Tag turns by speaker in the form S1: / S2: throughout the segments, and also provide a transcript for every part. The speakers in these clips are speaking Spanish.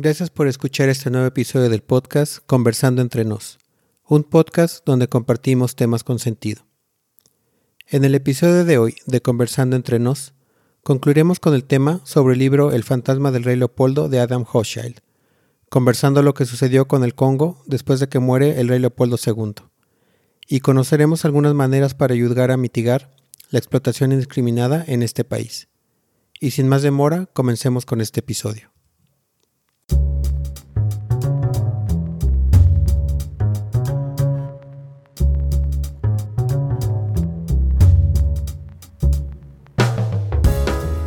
S1: Gracias por escuchar este nuevo episodio del podcast Conversando entre nos, un podcast donde compartimos temas con sentido. En el episodio de hoy de Conversando entre nos, concluiremos con el tema sobre el libro El fantasma del rey Leopoldo de Adam Hochschild, conversando lo que sucedió con el Congo después de que muere el rey Leopoldo II, y conoceremos algunas maneras para ayudar a mitigar la explotación indiscriminada en este país. Y sin más demora, comencemos con este episodio.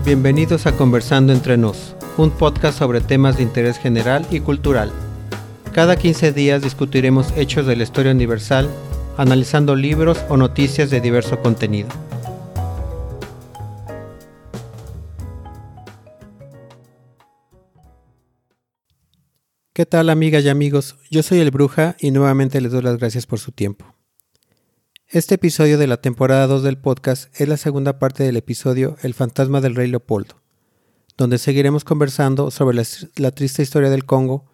S1: Bienvenidos a Conversando entre nos, un podcast sobre temas de interés general y cultural. Cada 15 días discutiremos hechos de la historia universal, analizando libros o noticias de diverso contenido. ¿Qué tal amigas y amigos? Yo soy el Bruja y nuevamente les doy las gracias por su tiempo. Este episodio de la temporada 2 del podcast es la segunda parte del episodio El fantasma del rey Leopoldo, donde seguiremos conversando sobre la, triste historia del Congo,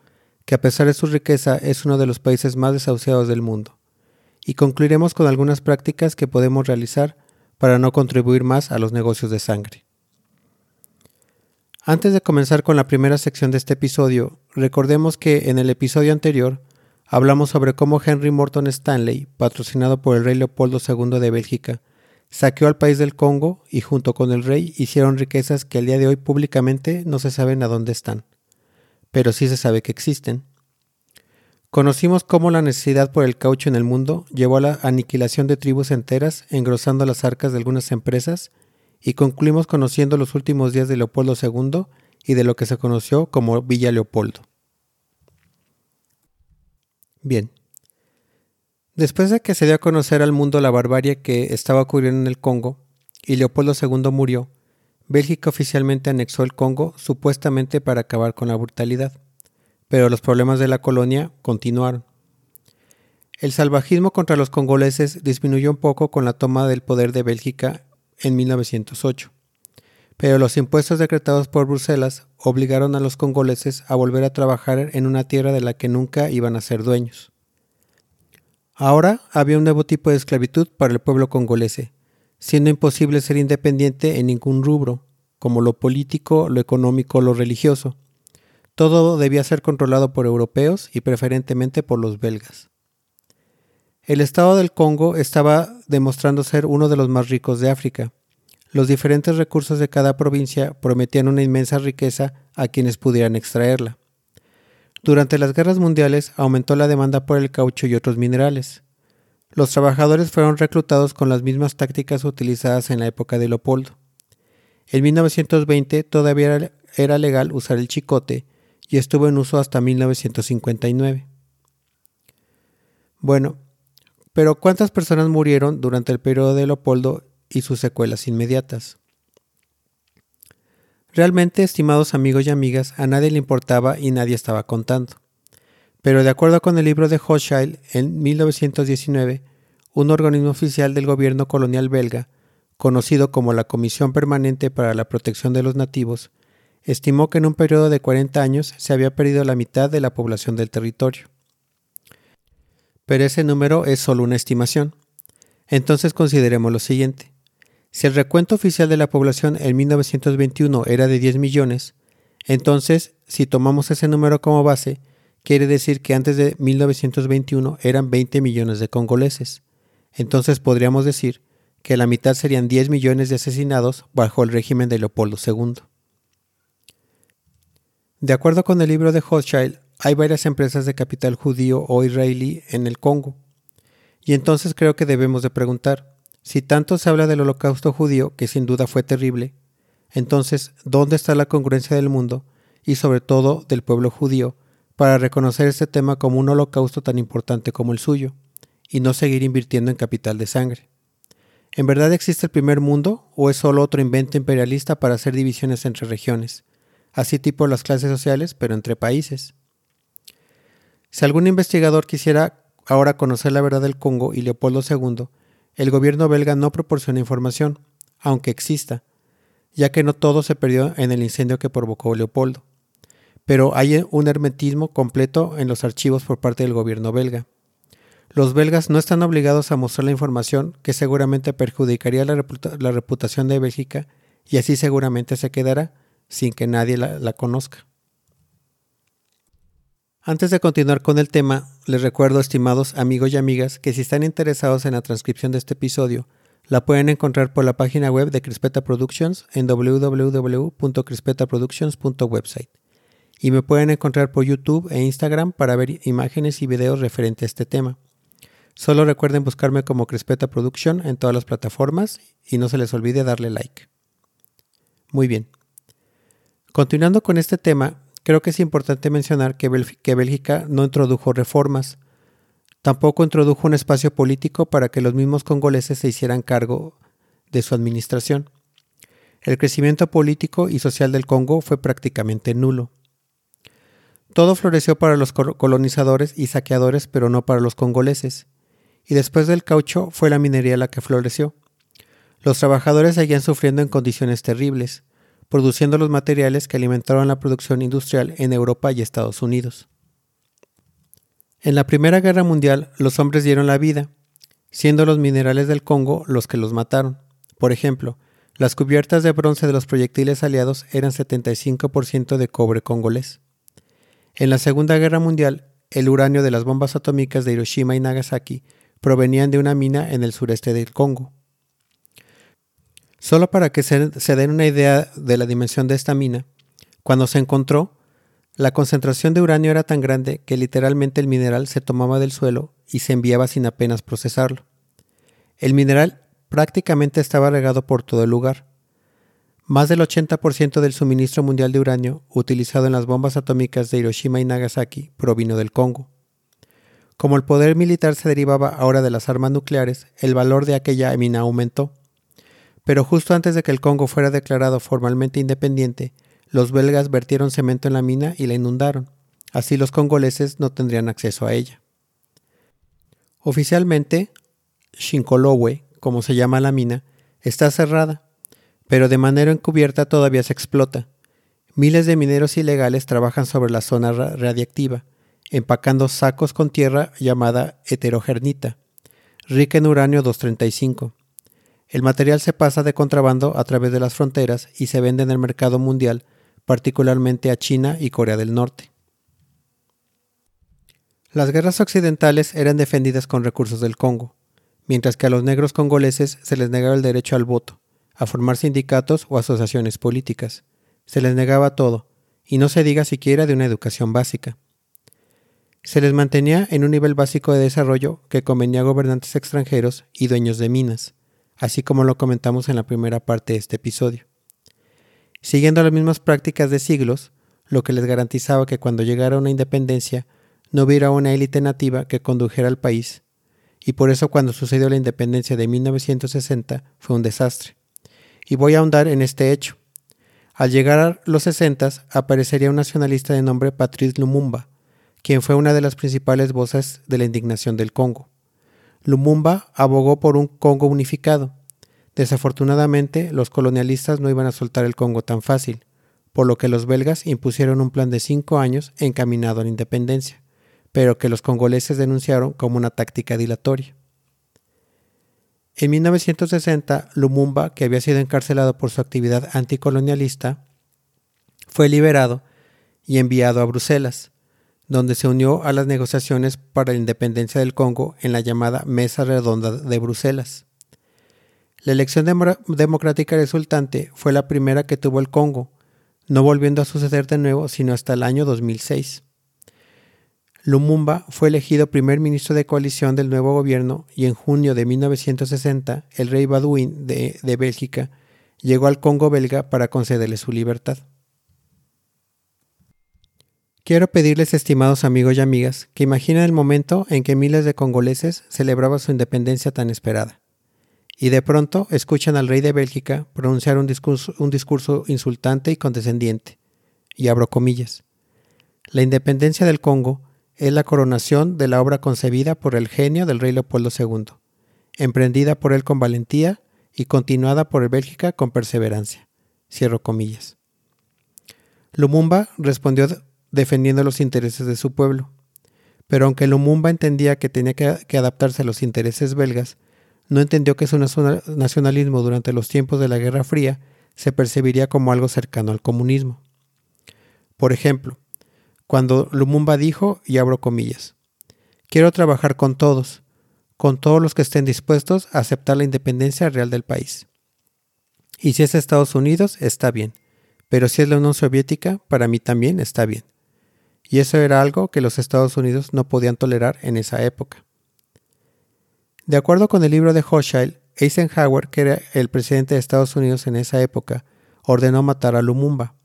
S1: que a pesar de su riqueza es uno de los países más desahuciados del mundo, y concluiremos con algunas prácticas que podemos realizar para no contribuir más a los negocios de sangre. Antes de comenzar con la primera sección de este episodio, recordemos que en el episodio anterior hablamos sobre cómo Henry Morton Stanley, patrocinado por el rey Leopoldo II de Bélgica, saqueó al país del Congo y junto con el rey hicieron riquezas que al día de hoy públicamente no se saben a dónde están, pero sí se sabe que existen. Conocimos cómo la necesidad por el caucho en el mundo llevó a la aniquilación de tribus enteras, engrosando las arcas de algunas empresas, y concluimos conociendo los últimos días de Leopoldo II y de lo que se conoció como Villa Leopoldo. Bien. Después de que se dio a conocer al mundo la barbarie que estaba ocurriendo en el Congo y Leopoldo II murió, Bélgica oficialmente anexó el Congo supuestamente para acabar con la brutalidad, pero los problemas de la colonia continuaron. El salvajismo contra los congoleses disminuyó un poco con la toma del poder de Bélgica en 1908, pero los impuestos decretados por Bruselas obligaron a los congoleses a volver a trabajar en una tierra de la que nunca iban a ser dueños. Ahora había un nuevo tipo de esclavitud para el pueblo congolese, siendo imposible ser independiente en ningún rubro, como lo político, lo económico lo religioso. Todo debía ser controlado por europeos y preferentemente por los belgas. El estado del Congo estaba demostrando ser uno de los más ricos de África, los diferentes recursos de cada provincia prometían una inmensa riqueza a quienes pudieran extraerla. Durante las guerras mundiales aumentó la demanda por el caucho y otros minerales. Los trabajadores fueron reclutados con las mismas tácticas utilizadas en la época de Leopoldo. En 1920 todavía era legal usar el chicote y estuvo en uso hasta 1959. Bueno, pero ¿cuántas personas murieron durante el periodo de Leopoldo y sus secuelas inmediatas. Realmente, estimados amigos y amigas, a nadie le importaba y nadie estaba contando. Pero de acuerdo con el libro de Hochschild, en 1919, un organismo oficial del gobierno colonial belga, conocido como la Comisión Permanente para la Protección de los Nativos, estimó que en un periodo de 40 años se había perdido la mitad de la población del territorio. Pero ese número es solo una estimación. Entonces consideremos lo siguiente. Si el recuento oficial de la población en 1921 era de 10 millones, entonces, si tomamos ese número como base, quiere decir que antes de 1921 eran 20 millones de congoleses. Entonces podríamos decir que la mitad serían 10 millones de asesinados bajo el régimen de Leopoldo II. De acuerdo con el libro de Hochschild, hay varias empresas de capital judío o israelí en el Congo. Y entonces creo que debemos de preguntar, si tanto se habla del holocausto judío, que sin duda fue terrible, entonces, ¿dónde está la congruencia del mundo y sobre todo del pueblo judío para reconocer este tema como un holocausto tan importante como el suyo y no seguir invirtiendo en capital de sangre? ¿En verdad existe el primer mundo o es solo otro invento imperialista para hacer divisiones entre regiones, así tipo las clases sociales, pero entre países? Si algún investigador quisiera ahora conocer la verdad del Congo y Leopoldo II, el gobierno belga no proporciona información, aunque exista, ya que no todo se perdió en el incendio que provocó Leopoldo. pero hay un hermetismo completo en los archivos por parte del gobierno belga. Los belgas no están obligados a mostrar la información que seguramente perjudicaría la, reputación de Bélgica y así seguramente se quedará sin que nadie la conozca. Antes de continuar con el tema, les recuerdo, estimados amigos y amigas, que si están interesados en la transcripción de este episodio, la pueden encontrar por la página web de Crispeta Productions en www.crispetaproductions.website. Y me pueden encontrar por YouTube e Instagram para ver imágenes y videos referentes a este tema. Solo recuerden buscarme como Crispeta Production en todas las plataformas y no se les olvide darle like. Muy bien. Continuando con este tema, Creo que es importante mencionar que, Bélgica no introdujo reformas, tampoco introdujo un espacio político para que los mismos congoleses se hicieran cargo de su administración. El crecimiento político y social del Congo fue prácticamente nulo. Todo floreció para los colonizadores y saqueadores, pero no para los congoleses. Y después del caucho fue la minería la que floreció. Los trabajadores seguían sufriendo en condiciones terribles produciendo los materiales que alimentaron la producción industrial en Europa y Estados Unidos. En la Primera Guerra Mundial los hombres dieron la vida, siendo los minerales del Congo los que los mataron. Por ejemplo, las cubiertas de bronce de los proyectiles aliados eran 75% de cobre congolés. En la Segunda Guerra Mundial, el uranio de las bombas atómicas de Hiroshima y Nagasaki provenían de una mina en el sureste del Congo. Solo para que se, den una idea de la dimensión de esta mina, cuando se encontró, la concentración de uranio era tan grande que literalmente el mineral se tomaba del suelo y se enviaba sin apenas procesarlo. El mineral prácticamente estaba regado por todo el lugar. Más del 80% del suministro mundial de uranio utilizado en las bombas atómicas de Hiroshima y Nagasaki provino del Congo. Como el poder militar se derivaba ahora de las armas nucleares, el valor de aquella mina aumentó pero justo antes de que el Congo fuera declarado formalmente independiente, los belgas vertieron cemento en la mina y la inundaron. Así los congoleses no tendrían acceso a ella. Oficialmente, Shinkolowe, como se llama la mina, está cerrada, pero de manera encubierta todavía se explota. Miles de mineros ilegales trabajan sobre la zona radiactiva, empacando sacos con tierra llamada heterogernita, rica en uranio 235 el material se pasa de contrabando a través de las fronteras y se vende en el mercado mundial, particularmente a China y Corea del Norte. Las guerras occidentales eran defendidas con recursos del Congo, mientras que a los negros congoleses se les negaba el derecho al voto, a formar sindicatos o asociaciones políticas. Se les negaba todo, y no se diga siquiera de una educación básica. Se les mantenía en un nivel básico de desarrollo que convenía a gobernantes extranjeros y dueños de minas así como lo comentamos en la primera parte de este episodio. Siguiendo las mismas prácticas de siglos, lo que les garantizaba que cuando llegara una independencia no hubiera una élite nativa que condujera al país, y por eso cuando sucedió la independencia de 1960 fue un desastre. Y voy a ahondar en este hecho. Al llegar a los 60 aparecería un nacionalista de nombre Patrice Lumumba, quien fue una de las principales voces de la indignación del Congo. Lumumba abogó por un Congo unificado. Desafortunadamente, los colonialistas no iban a soltar el Congo tan fácil, por lo que los belgas impusieron un plan de cinco años encaminado a la independencia, pero que los congoleses denunciaron como una táctica dilatoria. En 1960, Lumumba, que había sido encarcelado por su actividad anticolonialista, fue liberado y enviado a Bruselas, donde se unió a las negociaciones para la independencia del Congo en la llamada Mesa Redonda de Bruselas. La elección democrática resultante fue la primera que tuvo el Congo, no volviendo a suceder de nuevo sino hasta el año 2006. Lumumba fue elegido primer ministro de coalición del nuevo gobierno y en junio de 1960 el rey Baudouin de, de Bélgica llegó al Congo belga para concederle su libertad. Quiero pedirles, estimados amigos y amigas, que imaginen el momento en que miles de congoleses celebraban su independencia tan esperada. Y de pronto escuchan al rey de Bélgica pronunciar un discurso, un discurso insultante y condescendiente. Y abro comillas. La independencia del Congo es la coronación de la obra concebida por el genio del rey Leopoldo II, emprendida por él con valentía y continuada por Bélgica con perseverancia. Cierro comillas. Lumumba respondió defendiendo los intereses de su pueblo. Pero aunque Lumumba entendía que tenía que, adaptarse a los intereses belgas, no entendió que su nacionalismo durante los tiempos de la Guerra Fría se percibiría como algo cercano al comunismo. Por ejemplo, cuando Lumumba dijo, y abro comillas, quiero trabajar con todos, con todos los que estén dispuestos a aceptar la independencia real del país. Y si es Estados Unidos, está bien, pero si es la Unión Soviética, para mí también está bien. Y eso era algo que los Estados Unidos no podían tolerar en esa época. De acuerdo con el libro de Hochschild, Eisenhower, que era el presidente de Estados Unidos en esa época, ordenó matar a Lumumba.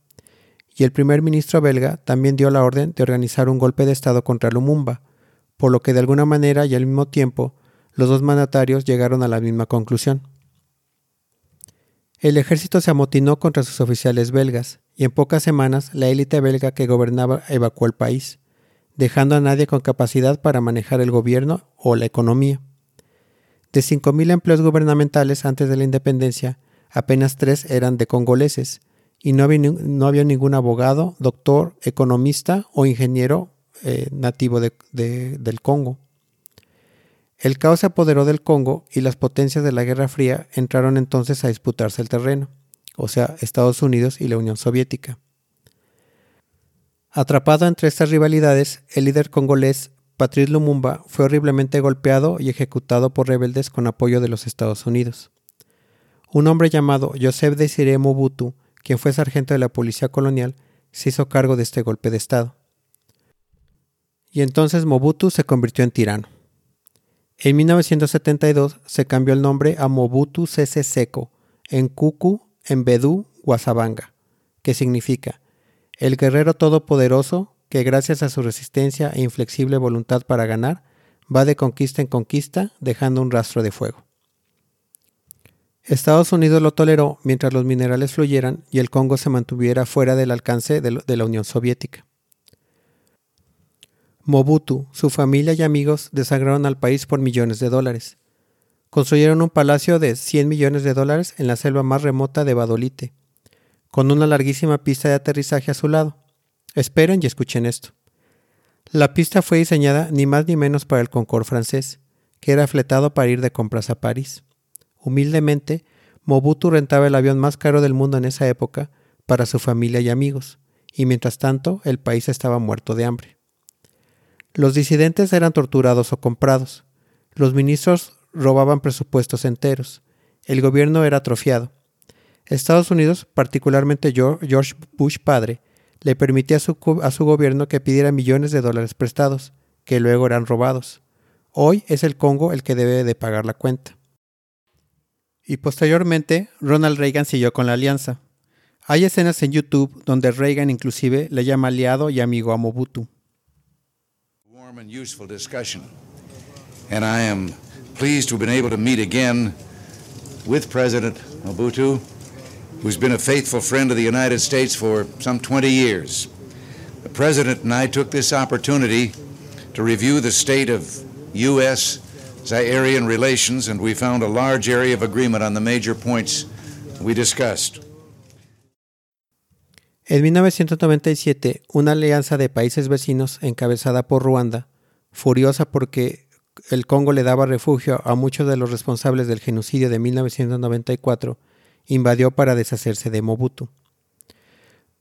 S1: Y el primer ministro belga también dio la orden de organizar un golpe de Estado contra Lumumba, por lo que de alguna manera y al mismo tiempo los dos mandatarios llegaron a la misma conclusión. El ejército se amotinó contra sus oficiales belgas, y en pocas semanas la élite belga que gobernaba evacuó el país, dejando a nadie con capacidad para manejar el gobierno o la economía. De 5.000 empleos gubernamentales antes de la independencia, apenas tres eran de congoleses, y no había, ningún abogado, doctor, economista o ingeniero eh, nativo del Congo. El caos se apoderó del Congo y las potencias de la Guerra Fría entraron entonces a disputarse el terreno, o sea, Estados Unidos y la Unión Soviética. Atrapado entre estas rivalidades, el líder congolés Patrice Lumumba fue horriblemente golpeado y ejecutado por rebeldes con apoyo de los Estados Unidos. Un hombre llamado Joseph Desiré Mobutu, quien fue sargento de la policía colonial, se hizo cargo de este golpe de Estado. Y entonces Mobutu se convirtió en tirano. En 1972 se cambió el nombre a Mobutu Sese Seko, en Kuku, en Bedú, Guasabanga, que significa el guerrero todopoderoso que gracias a su resistencia e inflexible voluntad para ganar, va de conquista en conquista, dejando un rastro de fuego. Estados Unidos lo toleró mientras los minerales fluyeran y el Congo se mantuviera fuera del alcance de la Unión Soviética. Mobutu, su familia y amigos desangraron al país por millones de dólares. Construyeron un palacio de 100 millones de dólares en la selva más remota de Badolite, con una larguísima pista de aterrizaje a su lado. Esperen y escuchen esto. La pista fue diseñada ni más ni menos para el Concorde francés, que era fletado para ir de compras a París. Humildemente, Mobutu rentaba el avión más caro del mundo en esa época para su familia y amigos, y mientras tanto el país estaba muerto de hambre. Los disidentes eran torturados o comprados. Los ministros robaban presupuestos enteros. El gobierno era atrofiado. Estados Unidos, particularmente George Bush padre, le permitía a su, gobierno que pidiera millones de dólares prestados, que luego eran robados. Hoy es el Congo el que debe de pagar la cuenta. Y posteriormente, Ronald Reagan siguió con la alianza. Hay escenas en YouTube donde Reagan inclusive le llama aliado y amigo a Mobutu.
S2: Warm and useful discussion. And I am pleased to have been able to meet again with President Mobutu who's been a faithful friend of the United States for some 20 years. The President and I took this opportunity to review the state of U.S. Zairian relations, and we found a large area of agreement on the major points we discussed.
S1: En 1997, una alianza de países vecinos encabezada por Ruanda, furiosa porque el Congo le daba refugio a muchos de los responsables del genocidio de 1994, invadió para deshacerse de Mobutu.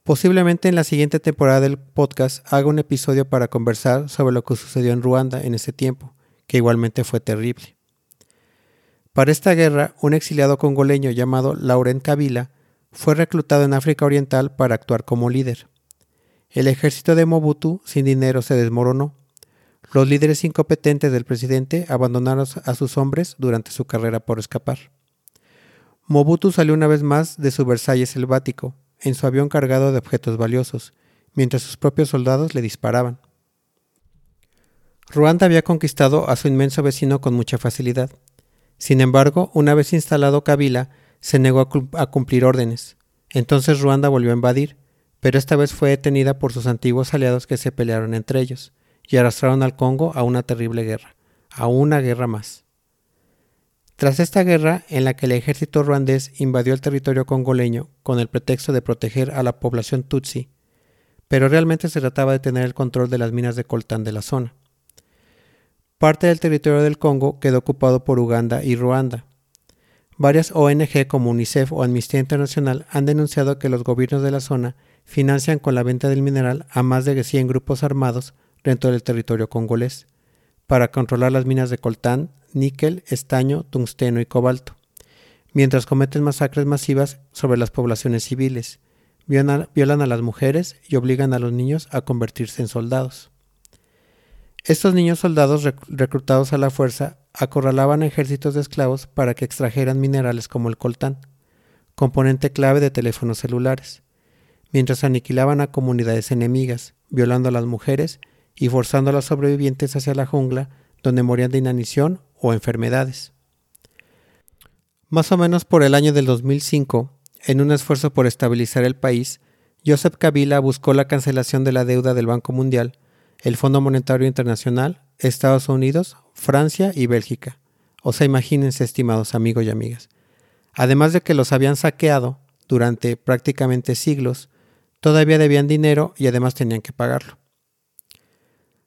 S1: Posiblemente en la siguiente temporada del podcast haga un episodio para conversar sobre lo que sucedió en Ruanda en ese tiempo, que igualmente fue terrible. Para esta guerra, un exiliado congoleño llamado Laurent Kabila fue reclutado en África Oriental para actuar como líder. El ejército de Mobutu sin dinero se desmoronó. Los líderes incompetentes del presidente abandonaron a sus hombres durante su carrera por escapar. Mobutu salió una vez más de su Versalles selvático, en su avión cargado de objetos valiosos, mientras sus propios soldados le disparaban. Ruanda había conquistado a su inmenso vecino con mucha facilidad. Sin embargo, una vez instalado Kabila, se negó a, cumplir órdenes. Entonces Ruanda volvió a invadir, pero esta vez fue detenida por sus antiguos aliados que se pelearon entre ellos y arrastraron al Congo a una terrible guerra, a una guerra más. Tras esta guerra, en la que el ejército ruandés invadió el territorio congoleño con el pretexto de proteger a la población tutsi, pero realmente se trataba de tener el control de las minas de coltán de la zona. Parte del territorio del Congo quedó ocupado por Uganda y Ruanda. Varias ONG como UNICEF o Amnistía Internacional han denunciado que los gobiernos de la zona financian con la venta del mineral a más de 100 grupos armados dentro del territorio congolés para controlar las minas de coltán, níquel, estaño, tungsteno y cobalto, mientras cometen masacres masivas sobre las poblaciones civiles, violan a las mujeres y obligan a los niños a convertirse en soldados. Estos niños soldados reclutados a la fuerza acorralaban ejércitos de esclavos para que extrajeran minerales como el coltán, componente clave de teléfonos celulares, mientras aniquilaban a comunidades enemigas, violando a las mujeres y forzando a los sobrevivientes hacia la jungla, donde morían de inanición o enfermedades. Más o menos por el año del 2005, en un esfuerzo por estabilizar el país, Joseph Kabila buscó la cancelación de la deuda del Banco Mundial, el Fondo Monetario Internacional, Estados Unidos, Francia y Bélgica. O sea, imagínense, estimados amigos y amigas. Además de que los habían saqueado durante prácticamente siglos, todavía debían dinero y además tenían que pagarlo.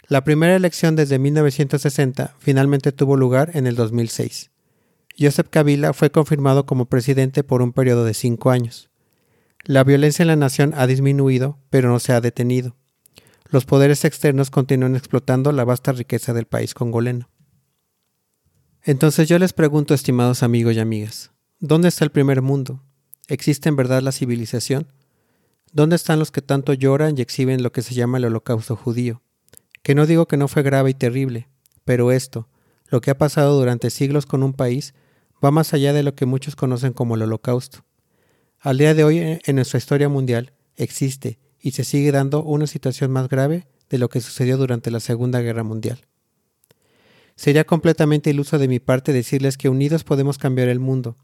S1: La primera elección desde 1960 finalmente tuvo lugar en el 2006. Joseph Kabila fue confirmado como presidente por un periodo de cinco años. La violencia en la nación ha disminuido, pero no se ha detenido. Los poderes externos continúan explotando la vasta riqueza del país congoleno. Entonces yo les pregunto, estimados amigos y amigas, ¿dónde está el primer mundo? ¿Existe en verdad la civilización? ¿Dónde están los que tanto lloran y exhiben lo que se llama el holocausto judío? Que no digo que no fue grave y terrible, pero esto, lo que ha pasado durante siglos con un país, va más allá de lo que muchos conocen como el holocausto. Al día de hoy en nuestra historia mundial existe y se sigue dando una situación más grave de lo que sucedió durante la Segunda Guerra Mundial. Sería completamente iluso de mi parte decirles que unidos podemos cambiar el mundo,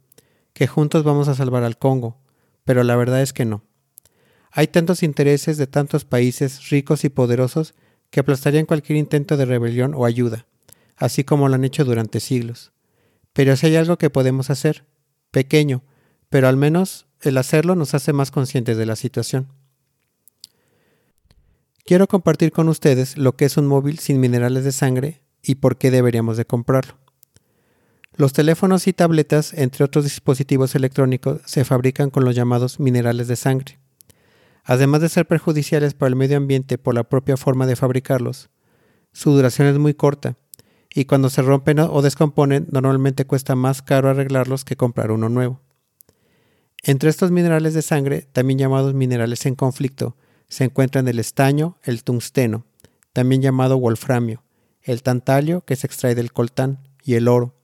S1: que juntos vamos a salvar al Congo, pero la verdad es que no. Hay tantos intereses de tantos países ricos y poderosos que aplastarían cualquier intento de rebelión o ayuda, así como lo han hecho durante siglos. Pero si hay algo que podemos hacer, pequeño, pero al menos el hacerlo nos hace más conscientes de la situación. Quiero compartir con ustedes lo que es un móvil sin minerales de sangre y por qué deberíamos de comprarlo. Los teléfonos y tabletas, entre otros dispositivos electrónicos, se fabrican con los llamados minerales de sangre. Además de ser perjudiciales para el medio ambiente por la propia forma de fabricarlos, su duración es muy corta y cuando se rompen o descomponen normalmente cuesta más caro arreglarlos que comprar uno nuevo. Entre estos minerales de sangre, también llamados minerales en conflicto, se encuentran el estaño, el tungsteno, también llamado wolframio, el tantalio, que se extrae del coltán, y el oro.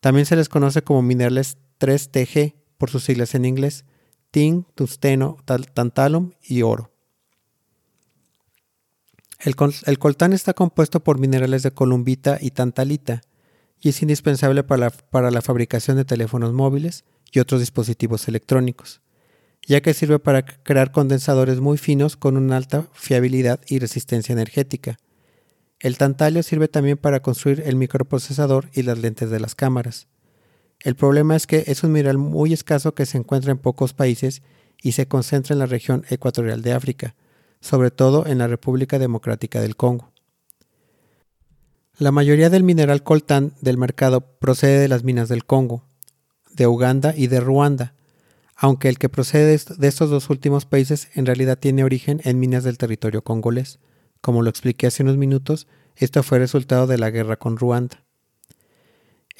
S1: También se les conoce como minerales 3TG por sus siglas en inglés, tin, tungsteno, tantalum y oro. El, coltán está compuesto por minerales de columbita y tantalita y es indispensable para la, para la fabricación de teléfonos móviles y otros dispositivos electrónicos, ya que sirve para crear condensadores muy finos con una alta fiabilidad y resistencia energética. El tantalio sirve también para construir el microprocesador y las lentes de las cámaras. El problema es que es un mineral muy escaso que se encuentra en pocos países y se concentra en la región ecuatorial de África, sobre todo en la República Democrática del Congo. La mayoría del mineral coltán del mercado procede de las minas del Congo, de Uganda y de Ruanda, aunque el que procede de estos dos últimos países en realidad tiene origen en minas del territorio congolés. Como lo expliqué hace unos minutos, esto fue resultado de la guerra con Ruanda.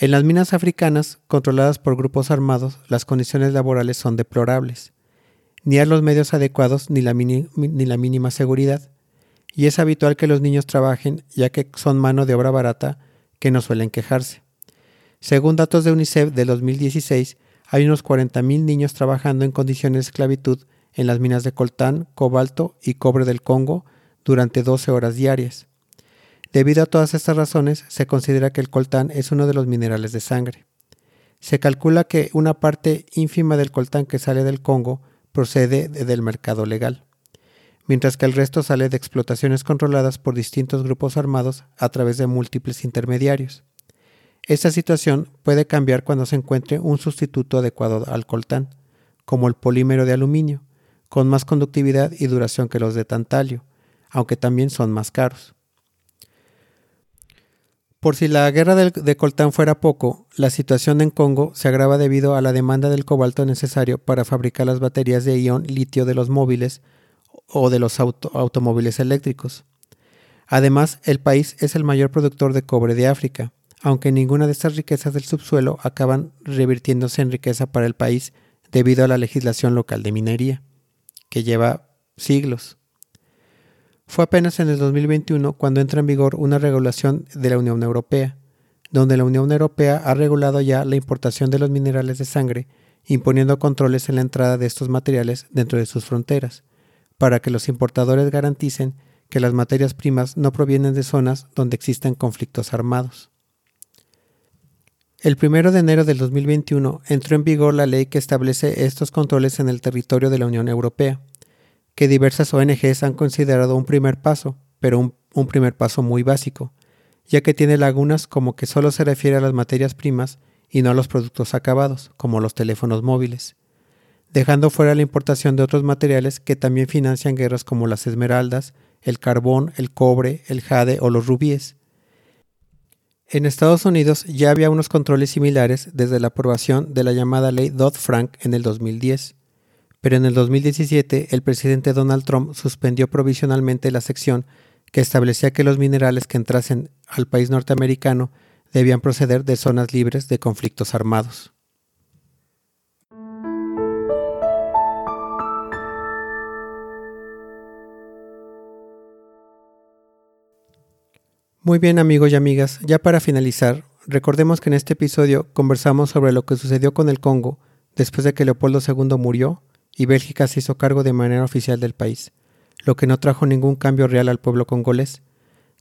S1: En las minas africanas, controladas por grupos armados, las condiciones laborales son deplorables ni hay los medios adecuados ni la, ni la mínima seguridad, y es habitual que los niños trabajen ya que son mano de obra barata que no suelen quejarse. Según datos de UNICEF de 2016, hay unos 40.000 niños trabajando en condiciones de esclavitud en las minas de coltán, cobalto y cobre del Congo durante 12 horas diarias. Debido a todas estas razones, se considera que el coltán es uno de los minerales de sangre. Se calcula que una parte ínfima del coltán que sale del Congo procede del mercado legal, mientras que el resto sale de explotaciones controladas por distintos grupos armados a través de múltiples intermediarios. Esta situación puede cambiar cuando se encuentre un sustituto adecuado al coltán, como el polímero de aluminio, con más conductividad y duración que los de tantalio, aunque también son más caros. Por si la guerra de coltán fuera poco, la situación en Congo se agrava debido a la demanda del cobalto necesario para fabricar las baterías de ion litio de los móviles o de los automóviles eléctricos. Además, el país es el mayor productor de cobre de África, aunque ninguna de estas riquezas del subsuelo acaban revirtiéndose en riqueza para el país debido a la legislación local de minería, que lleva siglos. Fue apenas en el 2021 cuando entra en vigor una regulación de la Unión Europea, donde la Unión Europea ha regulado ya la importación de los minerales de sangre, imponiendo controles en la entrada de estos materiales dentro de sus fronteras, para que los importadores garanticen que las materias primas no provienen de zonas donde existen conflictos armados. El 1 de enero del 2021 entró en vigor la ley que establece estos controles en el territorio de la Unión Europea que diversas ONGs han considerado un primer paso, pero un, primer paso muy básico, ya que tiene lagunas como que solo se refiere a las materias primas y no a los productos acabados, como los teléfonos móviles, dejando fuera la importación de otros materiales que también financian guerras como las esmeraldas, el carbón, el cobre, el jade o los rubíes. En Estados Unidos ya había unos controles similares desde la aprobación de la llamada ley Dodd-Frank en el 2010, pero en el 2017 el presidente Donald Trump suspendió provisionalmente la sección que establecía que los minerales que entrasen al país norteamericano debían proceder de zonas libres de conflictos armados. Muy bien amigos y amigas, ya para finalizar, recordemos que en este episodio conversamos sobre lo que sucedió con el Congo después de que Leopoldo II murió y Bélgica se hizo cargo de manera oficial del país, lo que no trajo ningún cambio real al pueblo congolés.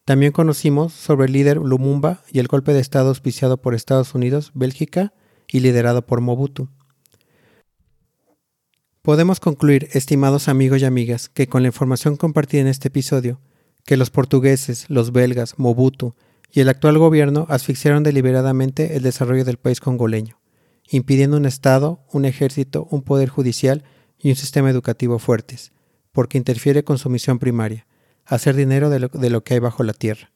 S1: También conocimos sobre el líder Lumumba y el golpe de Estado auspiciado por Estados Unidos, Bélgica y liderado por Mobutu. Podemos concluir, estimados amigos y amigas, que con la información compartida en este episodio, que los portugueses, los belgas, Mobutu y el actual gobierno asfixiaron deliberadamente el desarrollo del país congoleño, impidiendo un Estado, un ejército, un poder judicial y un sistema educativo fuertes, porque interfiere con su misión primaria, hacer dinero de lo, que hay bajo la tierra.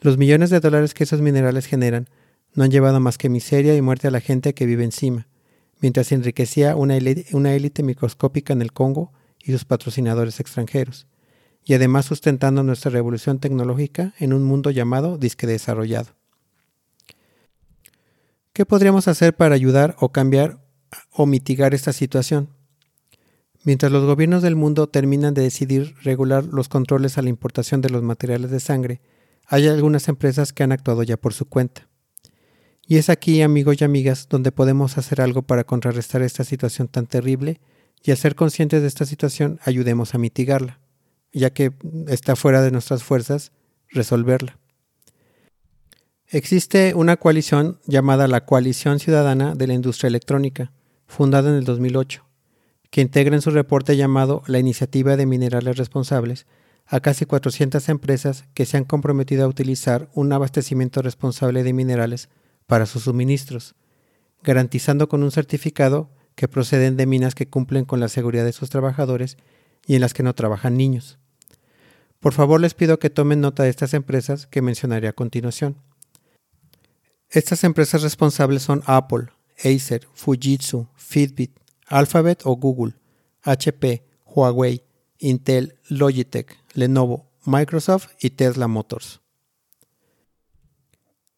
S1: Los millones de dólares que esos minerales generan no han llevado más que miseria y muerte a la gente que vive encima, mientras enriquecía una élite microscópica en el Congo y sus patrocinadores extranjeros, y además sustentando nuestra revolución tecnológica en un mundo llamado disque desarrollado. ¿Qué podríamos hacer para ayudar o cambiar o mitigar esta situación? Mientras los gobiernos del mundo terminan de decidir regular los controles a la importación de los materiales de sangre, hay algunas empresas que han actuado ya por su cuenta. Y es aquí, amigos y amigas, donde podemos hacer algo para contrarrestar esta situación tan terrible y al ser conscientes de esta situación ayudemos a mitigarla, ya que está fuera de nuestras fuerzas resolverla. Existe una coalición llamada la Coalición Ciudadana de la Industria Electrónica, fundada en el 2008 que integra en su reporte llamado La Iniciativa de Minerales Responsables a casi 400 empresas que se han comprometido a utilizar un abastecimiento responsable de minerales para sus suministros, garantizando con un certificado que proceden de minas que cumplen con la seguridad de sus trabajadores y en las que no trabajan niños. Por favor les pido que tomen nota de estas empresas que mencionaré a continuación. Estas empresas responsables son Apple, Acer, Fujitsu, Fitbit, Alphabet o Google, HP, Huawei, Intel, Logitech, Lenovo, Microsoft y Tesla Motors.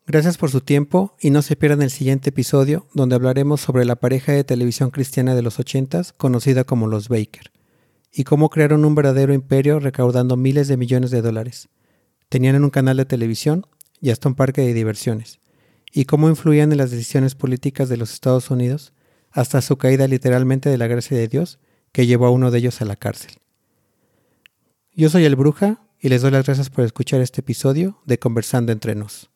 S1: Gracias por su tiempo y no se pierdan el siguiente episodio donde hablaremos sobre la pareja de televisión cristiana de los 80 conocida como los Baker y cómo crearon un verdadero imperio recaudando miles de millones de dólares. Tenían un canal de televisión y hasta un parque de diversiones y cómo influían en las decisiones políticas de los Estados Unidos hasta su caída literalmente de la gracia de Dios que llevó a uno de ellos a la cárcel. Yo soy el Bruja y les doy las gracias por escuchar este episodio de Conversando entre nos.